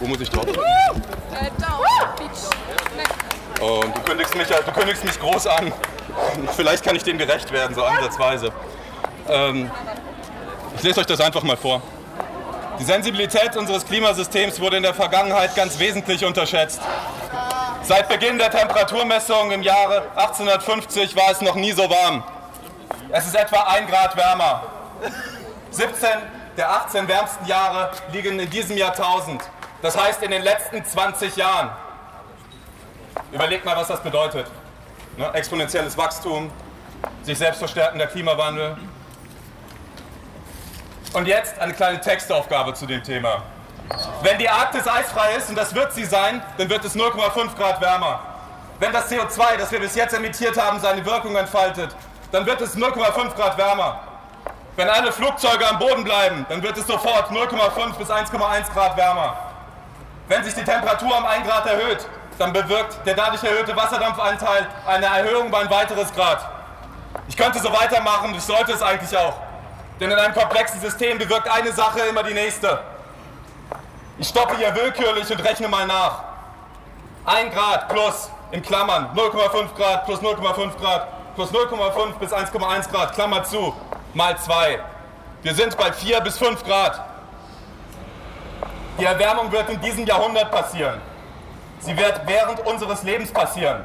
Wo muss ich drauf? Äh. Und du kündigst mich, du kündigst mich groß an. Vielleicht kann ich dem gerecht werden, so ansatzweise. Ähm, ich lese euch das einfach mal vor. Die Sensibilität unseres Klimasystems wurde in der Vergangenheit ganz wesentlich unterschätzt. Seit Beginn der Temperaturmessung im Jahre 1850 war es noch nie so warm. Es ist etwa ein Grad wärmer. 17 der 18 wärmsten Jahre liegen in diesem Jahrtausend. Das heißt in den letzten 20 Jahren. Überlegt mal, was das bedeutet. Ne? Exponentielles Wachstum, sich selbst verstärkender Klimawandel. Und jetzt eine kleine Textaufgabe zu dem Thema. Wenn die Arktis eisfrei ist, und das wird sie sein, dann wird es 0,5 Grad wärmer. Wenn das CO2, das wir bis jetzt emittiert haben, seine Wirkung entfaltet, dann wird es 0,5 Grad wärmer. Wenn alle Flugzeuge am Boden bleiben, dann wird es sofort 0,5 bis 1,1 Grad wärmer. Wenn sich die Temperatur um 1 Grad erhöht, dann bewirkt der dadurch erhöhte Wasserdampfanteil eine Erhöhung um ein weiteres Grad. Ich könnte so weitermachen, ich sollte es eigentlich auch. Denn in einem komplexen System bewirkt eine Sache immer die nächste. Ich stoppe hier willkürlich und rechne mal nach. 1 Grad plus in Klammern 0,5 Grad plus 0,5 Grad plus 0,5 bis 1,1 Grad, Klammer zu, mal 2. Wir sind bei 4 bis 5 Grad. Die Erwärmung wird in diesem Jahrhundert passieren. Sie wird während unseres Lebens passieren.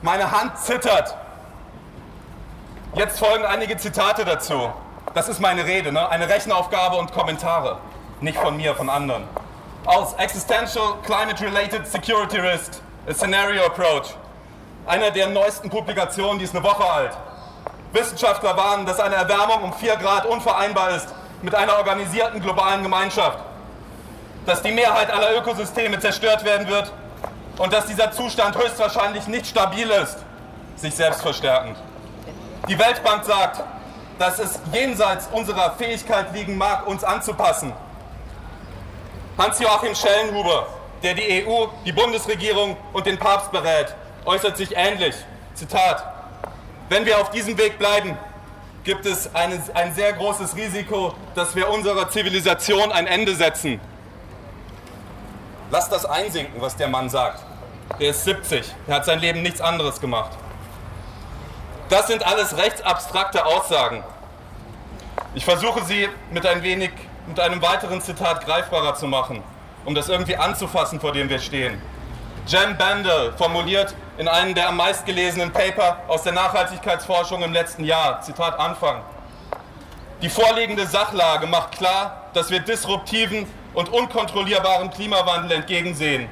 Meine Hand zittert. Jetzt folgen einige Zitate dazu. Das ist meine Rede, ne? eine Rechenaufgabe und Kommentare. Nicht von mir, von anderen. Aus Existential Climate Related Security Risk, a Scenario Approach. Einer der neuesten Publikationen, die ist eine Woche alt. Wissenschaftler warnen, dass eine Erwärmung um 4 Grad unvereinbar ist mit einer organisierten globalen Gemeinschaft. Dass die Mehrheit aller Ökosysteme zerstört werden wird und dass dieser Zustand höchstwahrscheinlich nicht stabil ist, sich selbst verstärkend. Die Weltbank sagt, dass es jenseits unserer Fähigkeit liegen mag, uns anzupassen. Hans-Joachim Schellenhuber, der die EU, die Bundesregierung und den Papst berät, äußert sich ähnlich. Zitat: Wenn wir auf diesem Weg bleiben, gibt es eine, ein sehr großes Risiko, dass wir unserer Zivilisation ein Ende setzen. Lasst das einsinken, was der Mann sagt. Der ist 70, er hat sein Leben nichts anderes gemacht. Das sind alles rechtsabstrakte Aussagen. Ich versuche sie mit ein wenig, mit einem weiteren Zitat greifbarer zu machen, um das irgendwie anzufassen, vor dem wir stehen. Jem Bandel formuliert in einem der am meistgelesenen Paper aus der Nachhaltigkeitsforschung im letzten Jahr, Zitat Anfang. Die vorliegende Sachlage macht klar, dass wir disruptiven und unkontrollierbaren Klimawandel entgegensehen,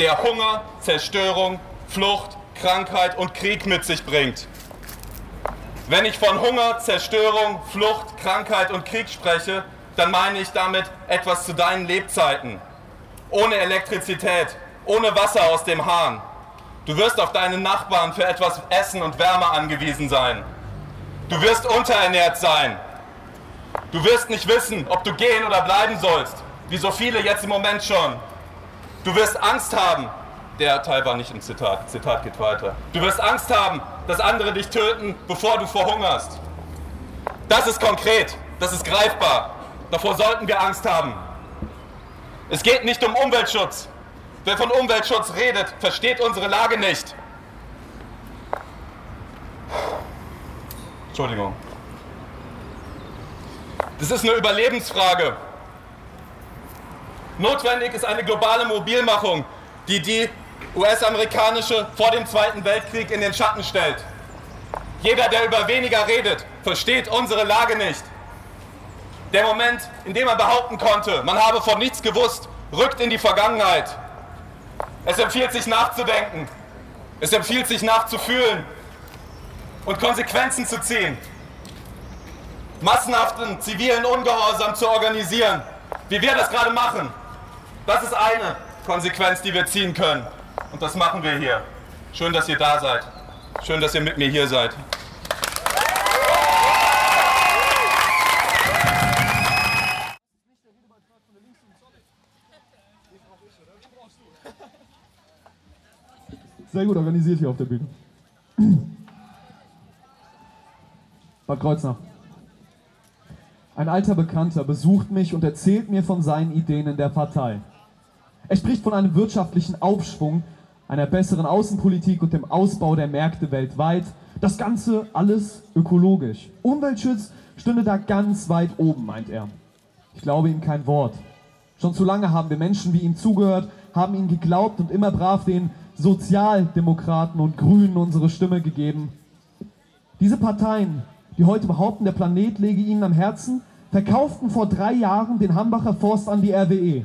der Hunger, Zerstörung, Flucht, Krankheit und Krieg mit sich bringt. Wenn ich von Hunger, Zerstörung, Flucht, Krankheit und Krieg spreche, dann meine ich damit etwas zu deinen Lebzeiten. Ohne Elektrizität, ohne Wasser aus dem Hahn. Du wirst auf deinen Nachbarn für etwas Essen und Wärme angewiesen sein. Du wirst unterernährt sein. Du wirst nicht wissen, ob du gehen oder bleiben sollst, wie so viele jetzt im Moment schon. Du wirst Angst haben. Der Teil war nicht im Zitat. Zitat geht weiter. Du wirst Angst haben, dass andere dich töten, bevor du verhungerst. Das ist konkret. Das ist greifbar. Davor sollten wir Angst haben. Es geht nicht um Umweltschutz. Wer von Umweltschutz redet, versteht unsere Lage nicht. Entschuldigung. Das ist eine Überlebensfrage. Notwendig ist eine globale Mobilmachung, die die US-amerikanische vor dem Zweiten Weltkrieg in den Schatten stellt. Jeder, der über weniger redet, versteht unsere Lage nicht. Der Moment, in dem man behaupten konnte, man habe von nichts gewusst, rückt in die Vergangenheit. Es empfiehlt sich nachzudenken. Es empfiehlt sich nachzufühlen und Konsequenzen zu ziehen. Massenhaften zivilen Ungehorsam zu organisieren, wie wir das gerade machen. Das ist eine Konsequenz, die wir ziehen können. Und das machen wir hier. Schön, dass ihr da seid. Schön, dass ihr mit mir hier seid. Sehr gut organisiert hier auf der Bühne. Bad Kreuznach. Ein alter Bekannter besucht mich und erzählt mir von seinen Ideen in der Partei. Er spricht von einem wirtschaftlichen Aufschwung, einer besseren Außenpolitik und dem Ausbau der Märkte weltweit. Das Ganze alles ökologisch. Umweltschutz stünde da ganz weit oben, meint er. Ich glaube ihm kein Wort. Schon zu lange haben wir Menschen wie ihm zugehört, haben ihm geglaubt und immer brav den Sozialdemokraten und Grünen unsere Stimme gegeben. Diese Parteien, die heute behaupten, der Planet lege ihnen am Herzen, verkauften vor drei Jahren den Hambacher Forst an die RWE.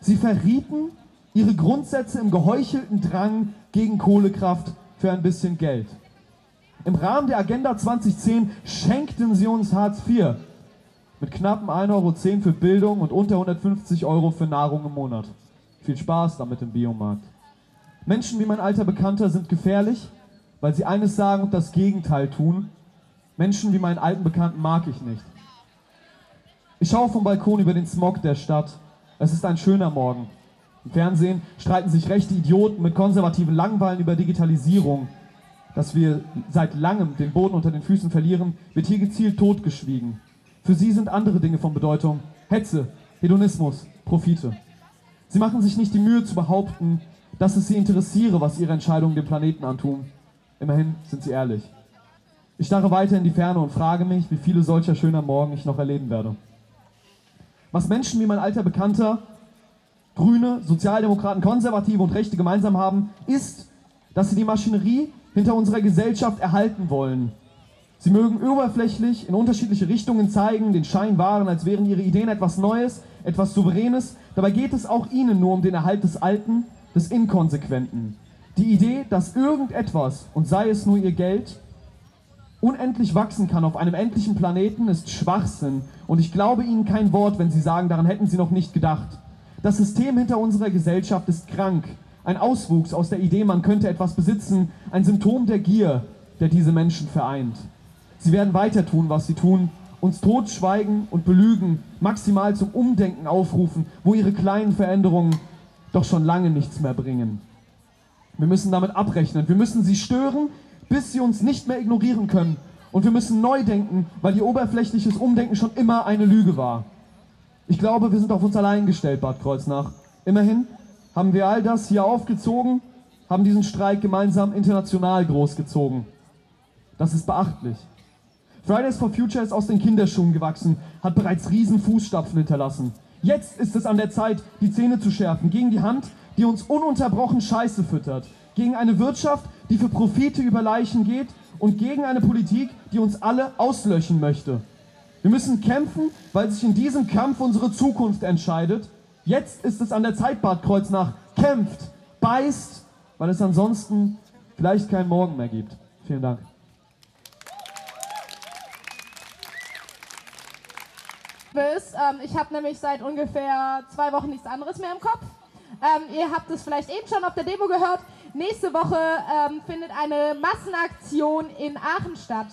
Sie verrieten ihre Grundsätze im geheuchelten Drang gegen Kohlekraft für ein bisschen Geld. Im Rahmen der Agenda 2010 schenkten sie uns Hartz IV mit knappen 1,10 Euro für Bildung und unter 150 Euro für Nahrung im Monat. Viel Spaß damit im Biomarkt. Menschen wie mein alter Bekannter sind gefährlich, weil sie eines sagen und das Gegenteil tun. Menschen wie meinen alten Bekannten mag ich nicht. Ich schaue vom Balkon über den Smog der Stadt. Es ist ein schöner Morgen. Im Fernsehen streiten sich rechte Idioten mit konservativen Langweilen über Digitalisierung. Dass wir seit langem den Boden unter den Füßen verlieren, wird hier gezielt totgeschwiegen. Für sie sind andere Dinge von Bedeutung. Hetze, Hedonismus, Profite. Sie machen sich nicht die Mühe zu behaupten, dass es sie interessiere, was ihre Entscheidungen dem Planeten antun. Immerhin sind sie ehrlich. Ich starre weiter in die Ferne und frage mich, wie viele solcher schöner Morgen ich noch erleben werde. Was Menschen wie mein alter Bekannter, Grüne, Sozialdemokraten, Konservative und Rechte gemeinsam haben, ist, dass sie die Maschinerie hinter unserer Gesellschaft erhalten wollen. Sie mögen oberflächlich in unterschiedliche Richtungen zeigen, den Schein wahren, als wären ihre Ideen etwas Neues, etwas Souveränes. Dabei geht es auch ihnen nur um den Erhalt des Alten, des Inkonsequenten. Die Idee, dass irgendetwas, und sei es nur ihr Geld, unendlich wachsen kann auf einem endlichen Planeten, ist Schwachsinn. Und ich glaube Ihnen kein Wort, wenn Sie sagen, daran hätten Sie noch nicht gedacht. Das System hinter unserer Gesellschaft ist krank. Ein Auswuchs aus der Idee, man könnte etwas besitzen, ein Symptom der Gier, der diese Menschen vereint. Sie werden weiter tun, was sie tun, uns totschweigen und belügen, maximal zum Umdenken aufrufen, wo ihre kleinen Veränderungen doch schon lange nichts mehr bringen. Wir müssen damit abrechnen. Wir müssen sie stören, bis sie uns nicht mehr ignorieren können. Und wir müssen neu denken, weil ihr oberflächliches Umdenken schon immer eine Lüge war. Ich glaube, wir sind auf uns allein gestellt, Bad Kreuznach. Immerhin haben wir all das hier aufgezogen, haben diesen Streik gemeinsam international großgezogen. Das ist beachtlich. Fridays for Future ist aus den Kinderschuhen gewachsen, hat bereits riesen Fußstapfen hinterlassen. Jetzt ist es an der Zeit, die Zähne zu schärfen gegen die Hand, die uns ununterbrochen Scheiße füttert, gegen eine Wirtschaft, die für Profite über Leichen geht und gegen eine Politik, die uns alle auslöschen möchte. Wir müssen kämpfen, weil sich in diesem Kampf unsere Zukunft entscheidet. Jetzt ist es an der Zeit, Bad Kreuznach. Kämpft, beißt, weil es ansonsten vielleicht keinen Morgen mehr gibt. Vielen Dank. Ähm, ich habe nämlich seit ungefähr zwei Wochen nichts anderes mehr im Kopf. Ähm, ihr habt es vielleicht eben schon auf der Demo gehört. Nächste Woche ähm, findet eine Massenaktion in Aachen statt.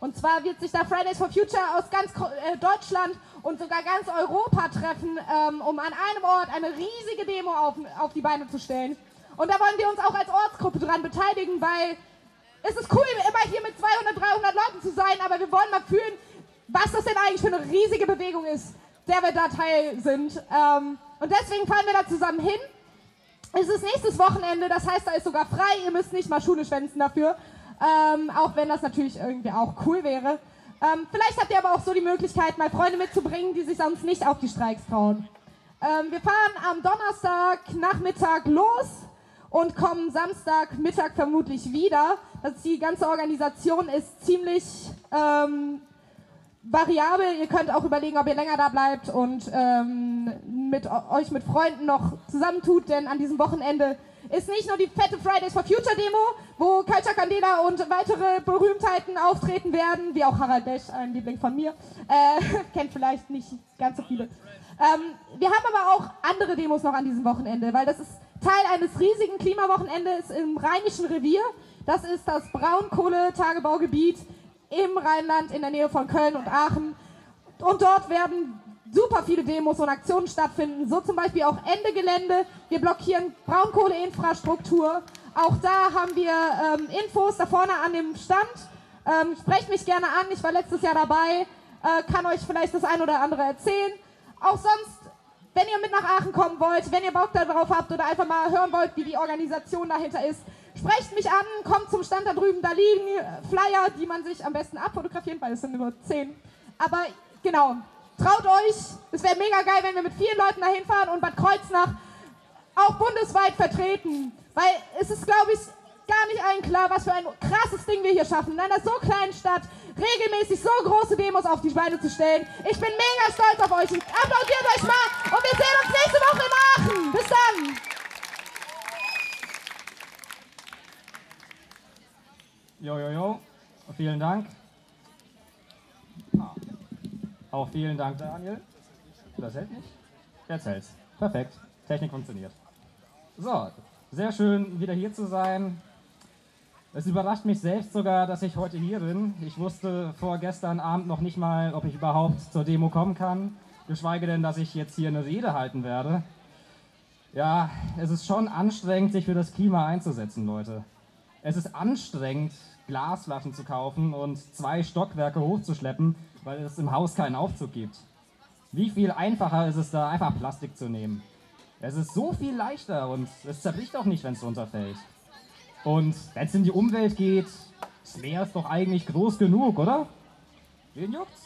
Und zwar wird sich da Fridays for Future aus ganz äh, Deutschland und sogar ganz Europa treffen, ähm, um an einem Ort eine riesige Demo auf, auf die Beine zu stellen. Und da wollen wir uns auch als Ortsgruppe dran beteiligen, weil es ist cool, immer hier mit 200, 300 Leuten zu sein, aber wir wollen mal fühlen, was das denn eigentlich für eine riesige Bewegung ist, der wir da Teil sind. Ähm, und deswegen fahren wir da zusammen hin. Es ist nächstes Wochenende, das heißt, da ist sogar frei. Ihr müsst nicht mal Schule schwänzen dafür. Ähm, auch wenn das natürlich irgendwie auch cool wäre. Ähm, vielleicht habt ihr aber auch so die Möglichkeit, mal Freunde mitzubringen, die sich sonst nicht auf die Streiks trauen. Ähm, wir fahren am Donnerstag Nachmittag los und kommen Samstag Mittag vermutlich wieder. Das die ganze Organisation ist ziemlich ähm, variabel. Ihr könnt auch überlegen, ob ihr länger da bleibt und ähm, mit euch mit Freunden noch zusammentut, denn an diesem Wochenende ist nicht nur die fette Fridays for Future Demo, wo Culture Candela und weitere Berühmtheiten auftreten werden, wie auch Harald Besch, ein Liebling von mir, äh, kennt vielleicht nicht ganz so viele. Ähm, wir haben aber auch andere Demos noch an diesem Wochenende, weil das ist Teil eines riesigen Klimawochenendes im Rheinischen Revier. Das ist das Braunkohletagebaugebiet im Rheinland in der Nähe von Köln und Aachen. Und dort werden super viele Demos und Aktionen stattfinden, so zum Beispiel auch Ende Gelände. Wir blockieren Braunkohleinfrastruktur. Auch da haben wir ähm, Infos da vorne an dem Stand. Ähm, sprecht mich gerne an, ich war letztes Jahr dabei, äh, kann euch vielleicht das ein oder andere erzählen. Auch sonst wenn ihr mit nach Aachen kommen wollt, wenn ihr Bock darauf habt oder einfach mal hören wollt, wie die Organisation dahinter ist, sprecht mich an, kommt zum Stand da drüben, da liegen Flyer, die man sich am besten abfotografieren, weil es sind nur zehn. Aber genau, traut euch, es wäre mega geil, wenn wir mit vielen Leuten dahin fahren und Bad Kreuznach auch bundesweit vertreten. Weil es ist, glaube ich, gar nicht allen klar, was für ein krasses Ding wir hier schaffen, in einer so kleinen Stadt regelmäßig so große Demos auf die Beine zu stellen. Ich bin mega stolz auf euch. Applaudiert euch mal und wir sehen uns nächste Woche in Aachen. Bis dann. Jo, jo, jo. Vielen Dank. Ah. Auch vielen Dank, Daniel. Das hält nicht? Jetzt hält's. Perfekt. Technik funktioniert. So, sehr schön, wieder hier zu sein. Es überrascht mich selbst sogar, dass ich heute hier bin. Ich wusste vor gestern Abend noch nicht mal, ob ich überhaupt zur Demo kommen kann, geschweige denn, dass ich jetzt hier eine Rede halten werde. Ja, es ist schon anstrengend, sich für das Klima einzusetzen, Leute. Es ist anstrengend, Glasflaschen zu kaufen und zwei Stockwerke hochzuschleppen, weil es im Haus keinen Aufzug gibt. Wie viel einfacher ist es da, einfach Plastik zu nehmen? Es ist so viel leichter und es zerbricht auch nicht, wenn es runterfällt. Und wenn es in die Umwelt geht, das Meer ist doch eigentlich groß genug, oder? Wen juckt's?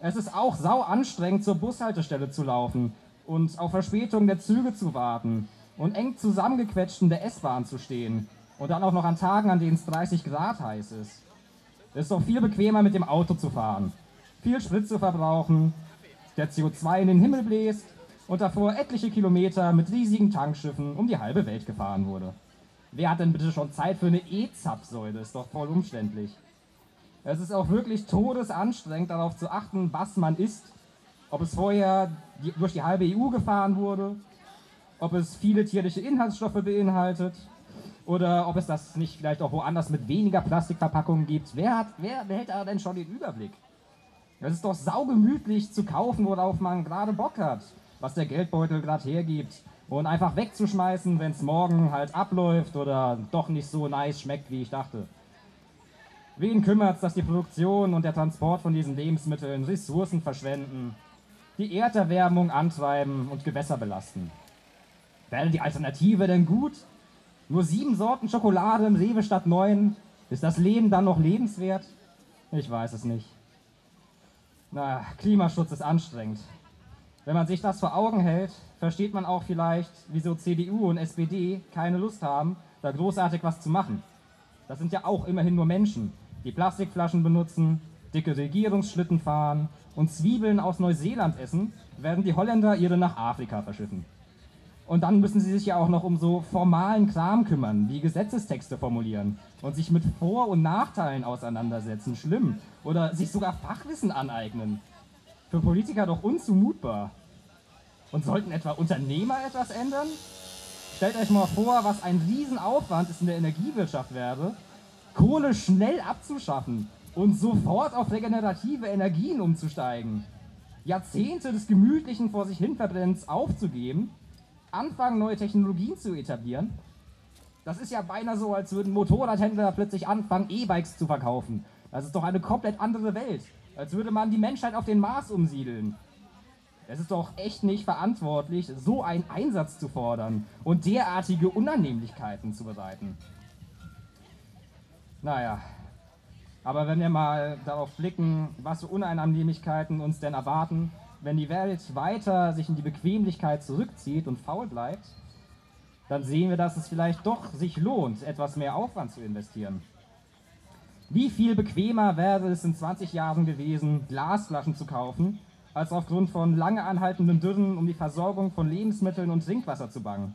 Es ist auch sau anstrengend, zur Bushaltestelle zu laufen und auf Verspätung der Züge zu warten und eng zusammengequetscht in der S-Bahn zu stehen und dann auch noch an Tagen, an denen es 30 Grad heiß ist. Es ist doch viel bequemer, mit dem Auto zu fahren, viel Sprit zu verbrauchen, der CO2 in den Himmel bläst und davor etliche Kilometer mit riesigen Tankschiffen um die halbe Welt gefahren wurde. Wer hat denn bitte schon Zeit für eine E-Zapfsäule? Ist doch voll umständlich. Es ist auch wirklich todesanstrengend, darauf zu achten, was man isst. Ob es vorher durch die halbe EU gefahren wurde, ob es viele tierliche Inhaltsstoffe beinhaltet oder ob es das nicht vielleicht auch woanders mit weniger Plastikverpackungen gibt. Wer, hat, wer behält da denn schon den Überblick? Es ist doch saugemütlich zu kaufen, worauf man gerade Bock hat, was der Geldbeutel gerade hergibt und einfach wegzuschmeißen, wenn es morgen halt abläuft oder doch nicht so nice schmeckt, wie ich dachte. Wen kümmert es, dass die Produktion und der Transport von diesen Lebensmitteln Ressourcen verschwenden, die Erderwärmung antreiben und Gewässer belasten? Wäre die Alternative denn gut? Nur sieben Sorten Schokolade im Rewe statt neun? Ist das Leben dann noch lebenswert? Ich weiß es nicht. Na, Klimaschutz ist anstrengend. Wenn man sich das vor Augen hält, versteht man auch vielleicht, wieso CDU und SPD keine Lust haben, da großartig was zu machen. Das sind ja auch immerhin nur Menschen, die Plastikflaschen benutzen, dicke Regierungsschlitten fahren und Zwiebeln aus Neuseeland essen, werden die Holländer ihre nach Afrika verschiffen. Und dann müssen sie sich ja auch noch um so formalen Kram kümmern, wie Gesetzestexte formulieren und sich mit Vor- und Nachteilen auseinandersetzen, schlimm. Oder sich sogar Fachwissen aneignen. Für Politiker doch unzumutbar. Und sollten etwa Unternehmer etwas ändern? Stellt euch mal vor, was ein Riesenaufwand es in der Energiewirtschaft wäre, Kohle schnell abzuschaffen und sofort auf regenerative Energien umzusteigen. Jahrzehnte des gemütlichen vor sich hin Verbrennens aufzugeben, anfangen neue Technologien zu etablieren. Das ist ja beinahe so, als würden Motorradhändler plötzlich anfangen, E-Bikes zu verkaufen. Das ist doch eine komplett andere Welt. Als würde man die Menschheit auf den Mars umsiedeln. Es ist doch echt nicht verantwortlich, so einen Einsatz zu fordern und derartige Unannehmlichkeiten zu bereiten. Naja, aber wenn wir mal darauf blicken, was für Unannehmlichkeiten uns denn erwarten, wenn die Welt weiter sich in die Bequemlichkeit zurückzieht und faul bleibt, dann sehen wir, dass es vielleicht doch sich lohnt, etwas mehr Aufwand zu investieren. Wie viel bequemer wäre es in 20 Jahren gewesen, Glasflaschen zu kaufen, als aufgrund von lange anhaltenden Dürren um die Versorgung von Lebensmitteln und Trinkwasser zu bangen?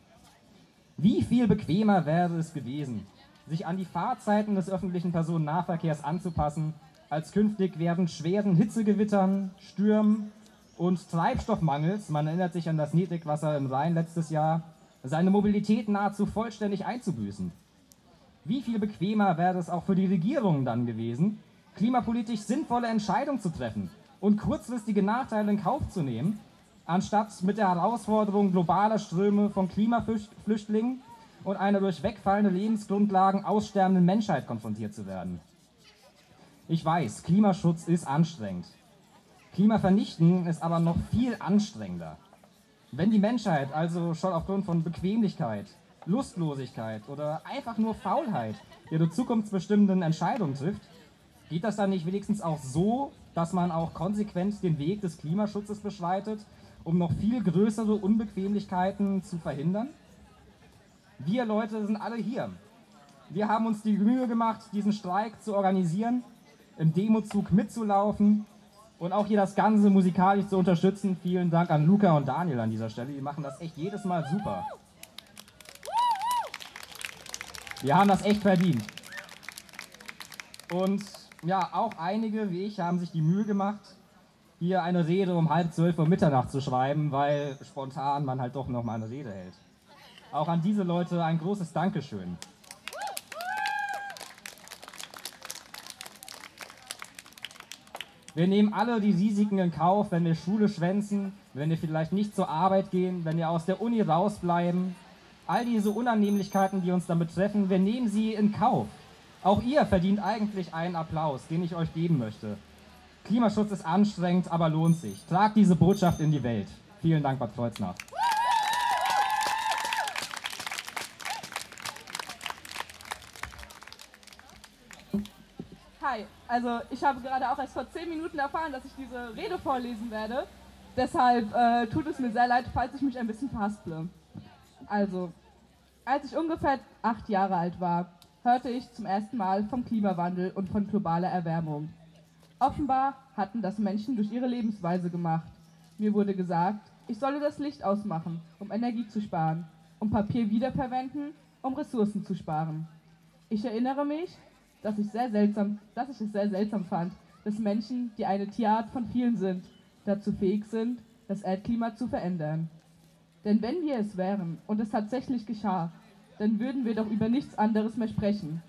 Wie viel bequemer wäre es gewesen, sich an die Fahrzeiten des öffentlichen Personennahverkehrs anzupassen, als künftig während schweren Hitzegewittern, Stürmen und Treibstoffmangels, man erinnert sich an das Niedrigwasser im Rhein letztes Jahr, seine Mobilität nahezu vollständig einzubüßen? Wie viel bequemer wäre es auch für die Regierungen dann gewesen, klimapolitisch sinnvolle Entscheidungen zu treffen und kurzfristige Nachteile in Kauf zu nehmen, anstatt mit der Herausforderung globaler Ströme von Klimaflüchtlingen und einer durch wegfallende Lebensgrundlagen aussterbenden Menschheit konfrontiert zu werden. Ich weiß, Klimaschutz ist anstrengend. Klimavernichten ist aber noch viel anstrengender. Wenn die Menschheit also schon aufgrund von Bequemlichkeit, Lustlosigkeit oder einfach nur Faulheit ihre zukunftsbestimmenden Entscheidungen trifft, geht das dann nicht wenigstens auch so, dass man auch konsequent den Weg des Klimaschutzes beschreitet, um noch viel größere Unbequemlichkeiten zu verhindern? Wir Leute sind alle hier. Wir haben uns die Mühe gemacht, diesen Streik zu organisieren, im Demozug mitzulaufen und auch hier das Ganze musikalisch zu unterstützen. Vielen Dank an Luca und Daniel an dieser Stelle. Die machen das echt jedes Mal super. Wir haben das echt verdient. Und ja, auch einige wie ich haben sich die Mühe gemacht, hier eine Rede um halb zwölf Uhr Mitternacht zu schreiben, weil spontan man halt doch nochmal eine Rede hält. Auch an diese Leute ein großes Dankeschön. Wir nehmen alle die Risiken in Kauf, wenn wir Schule schwänzen, wenn wir vielleicht nicht zur Arbeit gehen, wenn wir aus der Uni rausbleiben. All diese Unannehmlichkeiten, die uns dann betreffen, wir nehmen sie in Kauf. Auch ihr verdient eigentlich einen Applaus, den ich euch geben möchte. Klimaschutz ist anstrengend, aber lohnt sich. Tragt diese Botschaft in die Welt. Vielen Dank, Bad Kreuznach. Hi, also ich habe gerade auch erst vor 10 Minuten erfahren, dass ich diese Rede vorlesen werde. Deshalb äh, tut es mir sehr leid, falls ich mich ein bisschen verhasple. Also, als ich ungefähr acht Jahre alt war, hörte ich zum ersten Mal vom Klimawandel und von globaler Erwärmung. Offenbar hatten das Menschen durch ihre Lebensweise gemacht. Mir wurde gesagt, ich solle das Licht ausmachen, um Energie zu sparen, um Papier wiederverwenden, um Ressourcen zu sparen. Ich erinnere mich, dass ich, sehr seltsam, dass ich es sehr seltsam fand, dass Menschen, die eine Tierart von vielen sind, dazu fähig sind, das Erdklima zu verändern. Denn wenn wir es wären und es tatsächlich geschah, dann würden wir doch über nichts anderes mehr sprechen.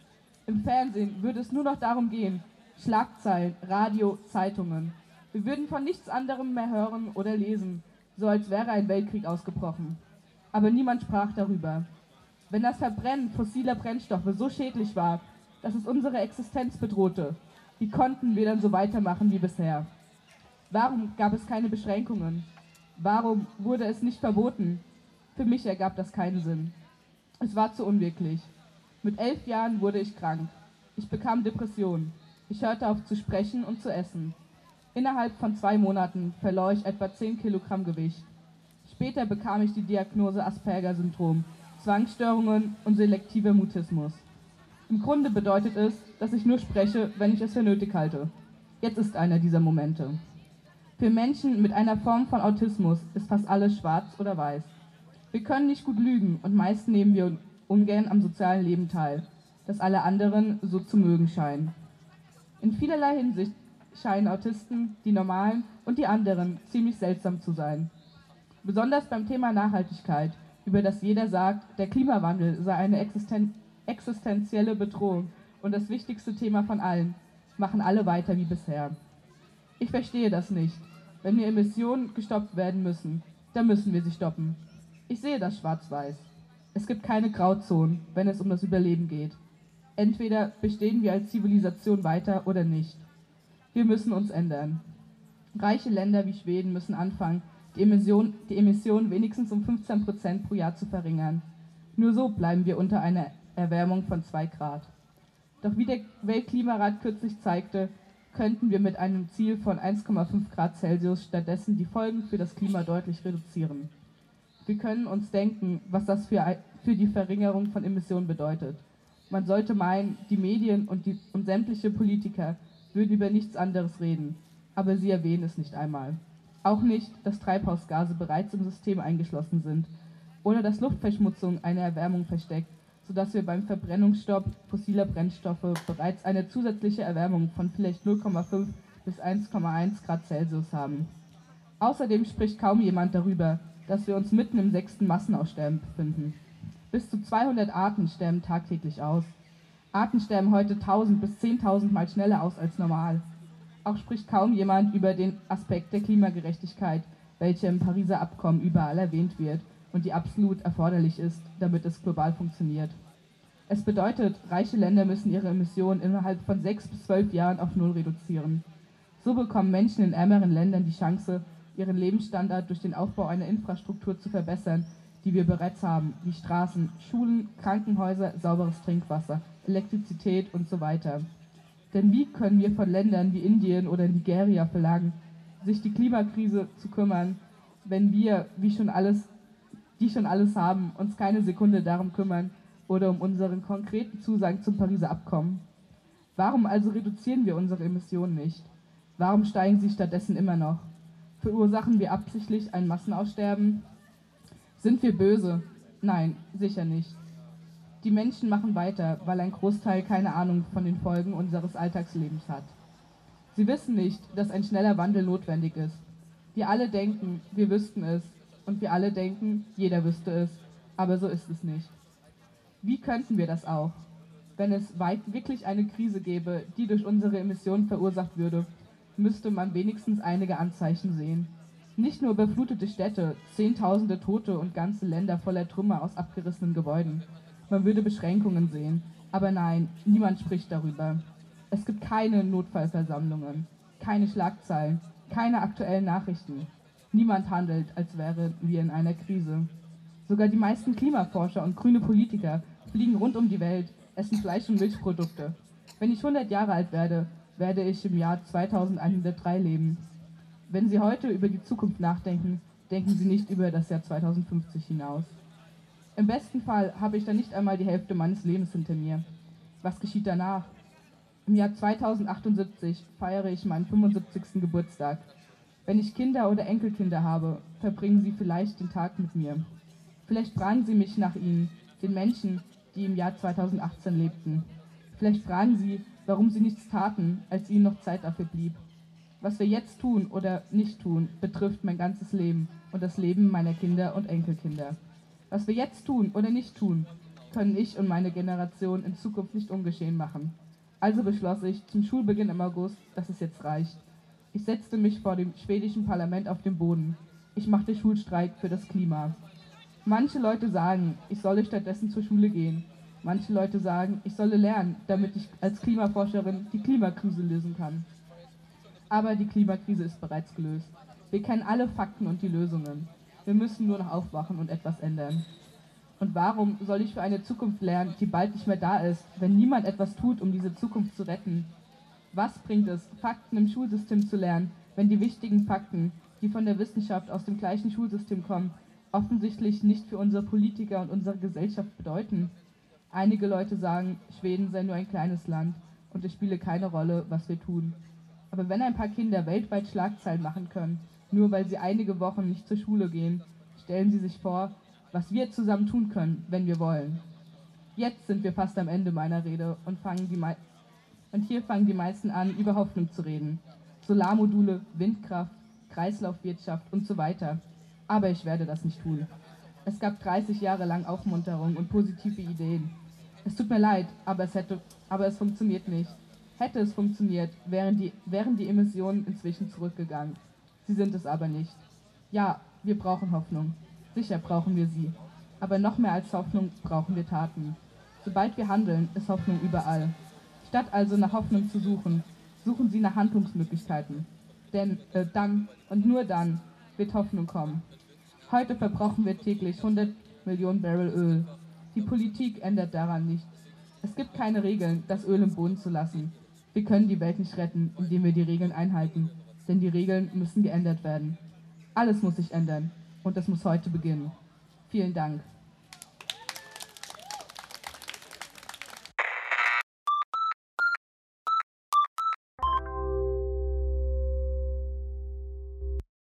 Im Fernsehen würde es nur noch darum gehen, Schlagzeilen, Radio, Zeitungen. Wir würden von nichts anderem mehr hören oder lesen, so als wäre ein Weltkrieg ausgebrochen. Aber niemand sprach darüber. Wenn das Verbrennen fossiler Brennstoffe so schädlich war, dass es unsere Existenz bedrohte. Wie konnten wir dann so weitermachen wie bisher? Warum gab es keine Beschränkungen? Warum wurde es nicht verboten? Für mich ergab das keinen Sinn. Es war zu unwirklich. Mit elf Jahren wurde ich krank. Ich bekam Depressionen. Ich hörte auf zu sprechen und zu essen. Innerhalb von zwei Monaten verlor ich etwa 10 Kilogramm Gewicht. Später bekam ich die Diagnose Asperger-Syndrom, Zwangsstörungen und selektiver Mutismus. Im Grunde bedeutet es, dass ich nur spreche, wenn ich es für nötig halte. Jetzt ist einer dieser Momente. Für Menschen mit einer Form von Autismus ist fast alles schwarz oder weiß. Wir können nicht gut lügen und meist nehmen wir ungern am sozialen Leben teil, das alle anderen so zu mögen scheinen. In vielerlei Hinsicht scheinen Autisten, die normalen und die anderen, ziemlich seltsam zu sein. Besonders beim Thema Nachhaltigkeit, über das jeder sagt, der Klimawandel sei eine Existenz existenzielle Bedrohung und das wichtigste Thema von allen, machen alle weiter wie bisher. Ich verstehe das nicht. Wenn wir Emissionen gestoppt werden müssen, dann müssen wir sie stoppen. Ich sehe das schwarz-weiß. Es gibt keine Grauzonen, wenn es um das Überleben geht. Entweder bestehen wir als Zivilisation weiter oder nicht. Wir müssen uns ändern. Reiche Länder wie Schweden müssen anfangen, die Emissionen die Emission wenigstens um 15 Prozent pro Jahr zu verringern. Nur so bleiben wir unter einer Erwärmung von 2 Grad. Doch wie der Weltklimarat kürzlich zeigte, könnten wir mit einem Ziel von 1,5 Grad Celsius stattdessen die Folgen für das Klima deutlich reduzieren. Wir können uns denken, was das für, für die Verringerung von Emissionen bedeutet. Man sollte meinen, die Medien und, die, und sämtliche Politiker würden über nichts anderes reden, aber sie erwähnen es nicht einmal. Auch nicht, dass Treibhausgase bereits im System eingeschlossen sind oder dass Luftverschmutzung eine Erwärmung versteckt, sodass wir beim Verbrennungsstopp fossiler Brennstoffe bereits eine zusätzliche Erwärmung von vielleicht 0,5 bis 1,1 Grad Celsius haben. Außerdem spricht kaum jemand darüber, dass wir uns mitten im sechsten Massenaussterben befinden. Bis zu 200 Arten sterben tagtäglich aus. Arten sterben heute 1000 bis 10.000 Mal schneller aus als normal. Auch spricht kaum jemand über den Aspekt der Klimagerechtigkeit, welcher im Pariser Abkommen überall erwähnt wird und die absolut erforderlich ist, damit es global funktioniert. Es bedeutet, reiche Länder müssen ihre Emissionen innerhalb von sechs bis zwölf Jahren auf Null reduzieren. So bekommen Menschen in ärmeren Ländern die Chance, ihren Lebensstandard durch den Aufbau einer Infrastruktur zu verbessern, die wir bereits haben, wie Straßen, Schulen, Krankenhäuser, sauberes Trinkwasser, Elektrizität und so weiter. Denn wie können wir von Ländern wie Indien oder Nigeria verlangen, sich die Klimakrise zu kümmern, wenn wir, wie schon alles, die schon alles haben, uns keine Sekunde darum kümmern oder um unseren konkreten Zusagen zum Pariser Abkommen? Warum also reduzieren wir unsere Emissionen nicht? Warum steigen sie stattdessen immer noch? Verursachen wir absichtlich ein Massenaussterben? Sind wir böse? Nein, sicher nicht. Die Menschen machen weiter, weil ein Großteil keine Ahnung von den Folgen unseres Alltagslebens hat. Sie wissen nicht, dass ein schneller Wandel notwendig ist. Wir alle denken, wir wüssten es, und wir alle denken, jeder wüsste es, aber so ist es nicht. Wie könnten wir das auch? Wenn es weit wirklich eine Krise gäbe, die durch unsere Emissionen verursacht würde, müsste man wenigstens einige Anzeichen sehen. Nicht nur überflutete Städte, Zehntausende Tote und ganze Länder voller Trümmer aus abgerissenen Gebäuden. Man würde Beschränkungen sehen. Aber nein, niemand spricht darüber. Es gibt keine Notfallversammlungen, keine Schlagzeilen, keine aktuellen Nachrichten. Niemand handelt, als wären wir in einer Krise. Sogar die meisten Klimaforscher und grüne Politiker fliegen rund um die Welt, essen Fleisch und Milchprodukte. Wenn ich 100 Jahre alt werde, werde ich im Jahr 2103 leben. Wenn Sie heute über die Zukunft nachdenken, denken Sie nicht über das Jahr 2050 hinaus. Im besten Fall habe ich dann nicht einmal die Hälfte meines Lebens hinter mir. Was geschieht danach? Im Jahr 2078 feiere ich meinen 75. Geburtstag. Wenn ich Kinder oder Enkelkinder habe, verbringen sie vielleicht den Tag mit mir. Vielleicht fragen sie mich nach ihnen, den Menschen, die im Jahr 2018 lebten. Vielleicht fragen sie, warum sie nichts taten, als ihnen noch Zeit dafür blieb. Was wir jetzt tun oder nicht tun, betrifft mein ganzes Leben und das Leben meiner Kinder und Enkelkinder. Was wir jetzt tun oder nicht tun, können ich und meine Generation in Zukunft nicht ungeschehen machen. Also beschloss ich zum Schulbeginn im August, dass es jetzt reicht. Ich setzte mich vor dem schwedischen Parlament auf den Boden. Ich machte Schulstreik für das Klima. Manche Leute sagen, ich solle stattdessen zur Schule gehen. Manche Leute sagen, ich solle lernen, damit ich als Klimaforscherin die Klimakrise lösen kann. Aber die Klimakrise ist bereits gelöst. Wir kennen alle Fakten und die Lösungen. Wir müssen nur noch aufwachen und etwas ändern. Und warum soll ich für eine Zukunft lernen, die bald nicht mehr da ist, wenn niemand etwas tut, um diese Zukunft zu retten? Was bringt es, Fakten im Schulsystem zu lernen, wenn die wichtigen Fakten, die von der Wissenschaft aus dem gleichen Schulsystem kommen, offensichtlich nicht für unsere Politiker und unsere Gesellschaft bedeuten? Einige Leute sagen, Schweden sei nur ein kleines Land und es spiele keine Rolle, was wir tun. Aber wenn ein paar Kinder weltweit Schlagzeilen machen können, nur weil sie einige Wochen nicht zur Schule gehen. Stellen Sie sich vor, was wir zusammen tun können, wenn wir wollen. Jetzt sind wir fast am Ende meiner Rede und, fangen die und hier fangen die meisten an, über Hoffnung zu reden. Solarmodule, Windkraft, Kreislaufwirtschaft und so weiter. Aber ich werde das nicht tun. Es gab 30 Jahre lang Aufmunterung und positive Ideen. Es tut mir leid, aber es, hätte, aber es funktioniert nicht. Hätte es funktioniert, wären die, wären die Emissionen inzwischen zurückgegangen. Sie sind es aber nicht. Ja, wir brauchen Hoffnung. Sicher brauchen wir sie. Aber noch mehr als Hoffnung brauchen wir Taten. Sobald wir handeln, ist Hoffnung überall. Statt also nach Hoffnung zu suchen, suchen Sie nach Handlungsmöglichkeiten. Denn äh, dann und nur dann wird Hoffnung kommen. Heute verbrauchen wir täglich 100 Millionen Barrel Öl. Die Politik ändert daran nichts. Es gibt keine Regeln, das Öl im Boden zu lassen. Wir können die Welt nicht retten, indem wir die Regeln einhalten denn die Regeln müssen geändert werden. Alles muss sich ändern und das muss heute beginnen. Vielen Dank.